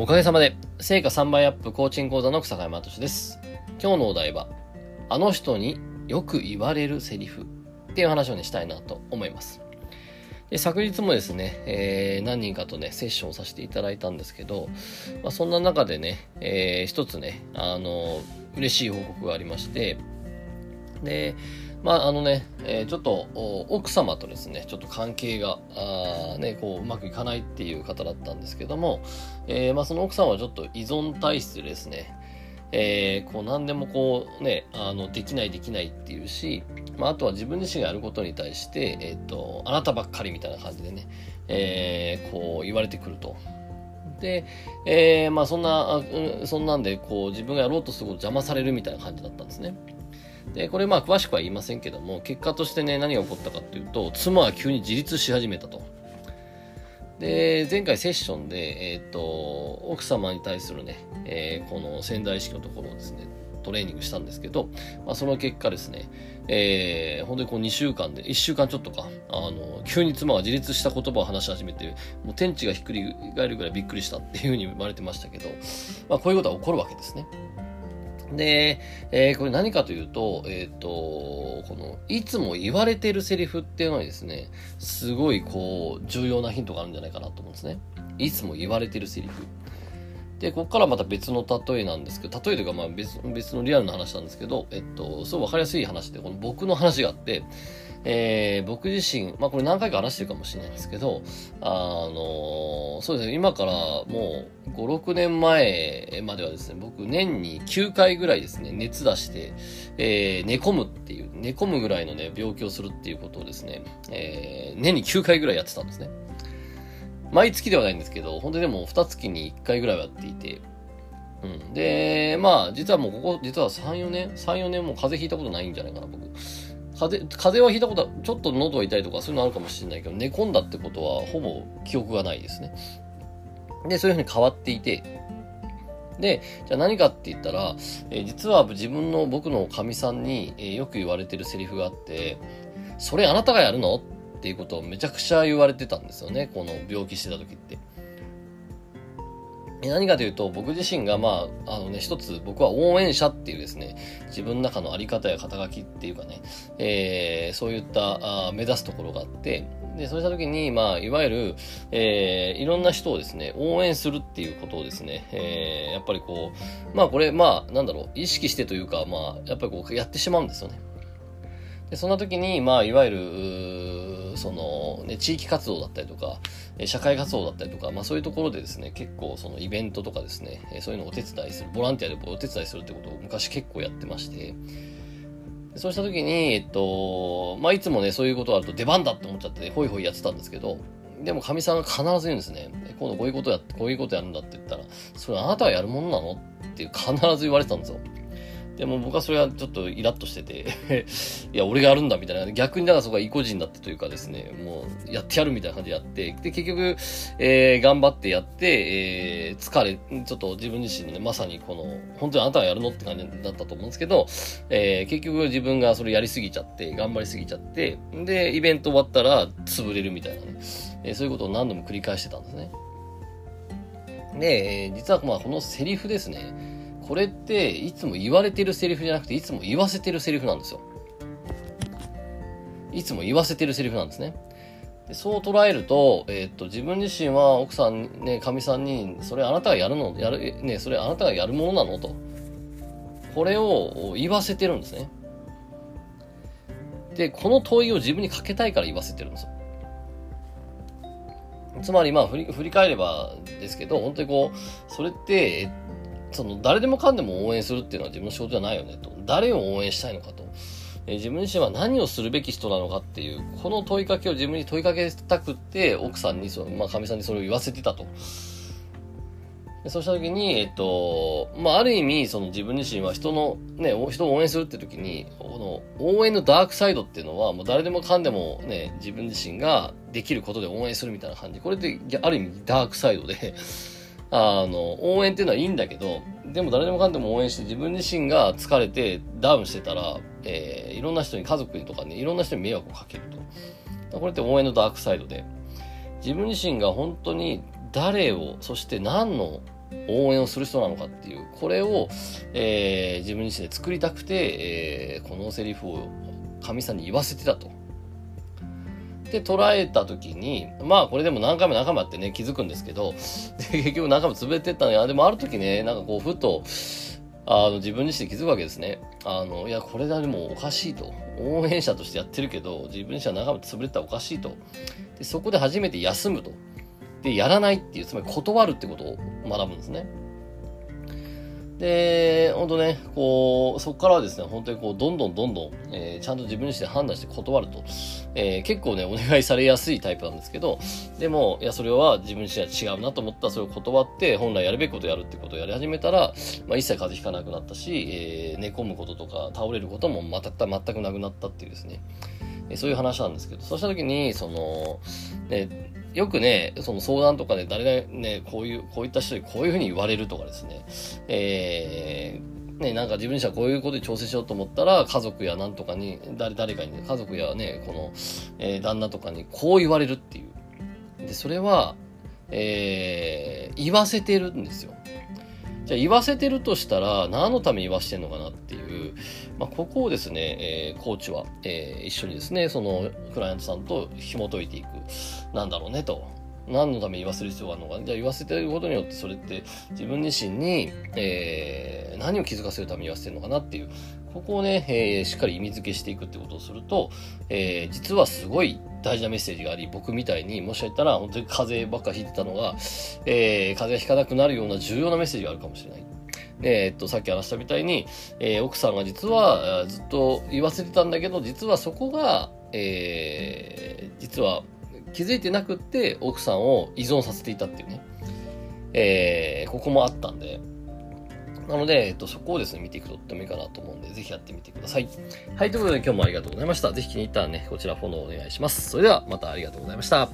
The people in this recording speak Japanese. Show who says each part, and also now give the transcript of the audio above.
Speaker 1: おかげさまで、成果3倍アップコーチング講座の草山敏です。今日のお題は、あの人によく言われるセリフっていう話をね、したいなと思います。で昨日もですね、えー、何人かとね、セッションをさせていただいたんですけど、まあ、そんな中でね、えー、一つね、あの、嬉しい報告がありまして、で、まあ、あのね、えー、ちょっと奥様とですね、ちょっと関係が、あね、こう、うまくいかないっていう方だったんですけども、えー、まあ、その奥さんはちょっと依存体質ですね、えー、こう、何でもこう、ね、あの、できないできないっていうし、まあ、あとは自分自身がやることに対して、えっ、と、あなたばっかりみたいな感じでね、えこう、言われてくると。で、えまあ、そんな、そんなんで、こう、自分がやろうとすること邪魔されるみたいな感じだったんですね。で、これまあ詳しくは言いませんけども、結果としてね、何が起こったかっていうと、妻は急に自立し始めたと。で、前回セッションで、えっ、と、奥様に対するね、えー、この潜在意識のところをですね、トレーニングしたんですけど、まあ、その結果ですね、えー、本当にこう2週間で、1週間ちょっとか、あの、急に妻が自立した言葉を話し始めて、もう天地がひっくり返るぐらいびっくりしたっていうふうに言われてましたけど、まあ、こういうことが起こるわけですね。で、えー、これ何かというと、えっ、ー、と、この、いつも言われてるセリフっていうのはですね、すごいこう、重要なヒントがあるんじゃないかなと思うんですね。いつも言われてるセリフ。で、ここからまた別の例えなんですけど、例えというかまあ別別のリアルな話なんですけど、えっと、すごいわかりやすい話で、この僕の話があって、えー、僕自身、まあこれ何回か話してるかもしれないんですけど、あの、そうですね、今からもう5、6年前まではですね、僕年に9回ぐらいですね、熱出して、えー、寝込むっていう、寝込むぐらいのね、病気をするっていうことをですね、えー、年に9回ぐらいやってたんですね。毎月ではないんですけど、本当にでも2月に1回ぐらいはやっていて、うん。で、まあ、実はもうここ、実は3、4年 ?3、4年も風邪ひいたことないんじゃないかな、僕。風邪、風邪はひいたことは、ちょっと喉が痛いとかそういうのあるかもしれないけど、寝込んだってことはほぼ記憶がないですね。で、そういうふうに変わっていて、で、じゃあ何かって言ったら、えー、実は自分の僕のかみさんに、えー、よく言われてるセリフがあって、それあなたがやるの？っていうことをめちゃくちゃ言われてたんですよね。この病気してた時って。何かというと、僕自身が、まあ、あのね、一つ、僕は応援者っていうですね、自分の中のあり方や肩書きっていうかね、えー、そういったあ目指すところがあって、で、そうした時に、まあ、いわゆる、えー、いろんな人をですね、応援するっていうことをですね、えー、やっぱりこう、まあ、これ、まあ、なんだろう、意識してというか、まあ、やっぱりこう、やってしまうんですよね。で、そんな時に、まあ、いわゆる、その、ね、地域活動だったりとか、社会活動だったりとか、まあそういうところでですね、結構そのイベントとかですね、そういうのをお手伝いする、ボランティアでお手伝いするってことを昔結構やってまして、そうした時に、えっと、まあいつもね、そういうことあると出番だって思っちゃって、ね、ほいほいやってたんですけど、でも、神さんが必ず言うんですね。今度こういうことやって、こういうことやるんだって言ったら、それあなたはやるものなのって必ず言われてたんですよ。でも僕はそれはちょっとイラッとしてて いや、俺がやるんだみたいな、逆にだからそこが意固地になってというかですね、もうやってやるみたいな感じでやって、で、結局、えー、頑張ってやって、えー、疲れ、ちょっと自分自身のね、まさにこの、本当にあなたがやるのって感じだったと思うんですけど、えー、結局自分がそれやりすぎちゃって、頑張りすぎちゃって、で、イベント終わったら潰れるみたいなね、えー、そういうことを何度も繰り返してたんですね。で、実はまあこのセリフですね、これっていつも言われてるセリフじゃなくていつも言わせてるセリフなんですよ。いつも言わせてるセリフなんですね。でそう捉えると、えー、っと、自分自身は奥さん、ね、神さんに、それあなたがやるの、やる、ね、それあなたがやるものなのと。これを言わせてるんですね。で、この問いを自分にかけたいから言わせてるんですよ。つまり、まあ振り、振り返ればですけど、本当にこう、それって、その誰でもかんでも応援するっていうのは自分の仕事じゃないよねと。誰を応援したいのかと。え自分自身は何をするべき人なのかっていう、この問いかけを自分に問いかけたくって、奥さんにその、まあ、神さんにそれを言わせてたと。でそうした時に、えっと、まあ、ある意味、その自分自身は人の、ね、人を応援するって時に、この応援のダークサイドっていうのは、もう誰でもかんでもね、自分自身ができることで応援するみたいな感じ。これってある意味ダークサイドであの、応援っていうのはいいんだけど、でも誰でもかんでも応援して自分自身が疲れてダウンしてたら、えー、いろんな人に、家族にとかね、いろんな人に迷惑をかけると。これって応援のダークサイドで、自分自身が本当に誰を、そして何の応援をする人なのかっていう、これを、えー、自分自身で作りたくて、えー、このセリフを神さんに言わせてたと。で、捉えた時に、まあこれでも何回も何回もあってね、気づくんですけど、で結局何回も潰れてったのや、でもある時ね、なんかこう、ふと、あの、自分自身で気づくわけですね。あの、いや、これだでもおかしいと。応援者としてやってるけど、自分自身は仲間潰れてたらおかしいと。で、そこで初めて休むと。で、やらないっていう、つまり断るってことを学ぶんですね。で、本当ね、こう、そこからはですね、本当にこう、どんどんどんどん、えー、ちゃんと自分自身で判断して断ると、えー、結構ね、お願いされやすいタイプなんですけど、でも、いや、それは自分自身は違うなと思ったら、それを断って、本来やるべきことやるってことをやり始めたら、まあ、一切風邪ひかなくなったし、えー、寝込むこととか、倒れることもまた、全くなくなったっていうですね、えそういう話なんですけど、そうした時に、その、ね、よくね、その相談とかで誰がね、こういう、こういった人にこういうふうに言われるとかですね、えー、ね、なんか自分自身はこういうことで調整しようと思ったら、家族やなんとかに、誰、誰かにね、家族やね、この、えー、旦那とかにこう言われるっていう。で、それは、えー、言わせてるんですよ。じゃあ言わせてるとしたら、何のために言わしてんのかなっていう、まあ、ここをですね、えー、コーチは、えー、一緒にですね、そのクライアントさんと紐解いていく。なんだろうねと。何のために言わせる必要があるのか。ねじゃあ言わせてることによってそれって自分自身に、えー、何を気づかせるために言わせてるのかなっていう。ここをね、えー、しっかり意味付けしていくってことをすると、えー、実はすごい大事なメッセージがあり、僕みたいにもしかしたら本当に風邪ばっかひいてたのが、えー、風邪ひかなくなるような重要なメッセージがあるかもしれない。で、えっと、さっき話したみたいに、えー、奥さんが実はずっと言わせてたんだけど、実はそこが、えー、実は気づいてなくって奥さんを依存させていたっていうね、えー、ここもあったんで、なので、えっと、そこをですね、見ていくととってもいいかなと思うんで、ぜひやってみてください。はい、ということで今日もありがとうございました。ぜひ気に入ったらね、こちらフォローお願いします。それではまたありがとうございました。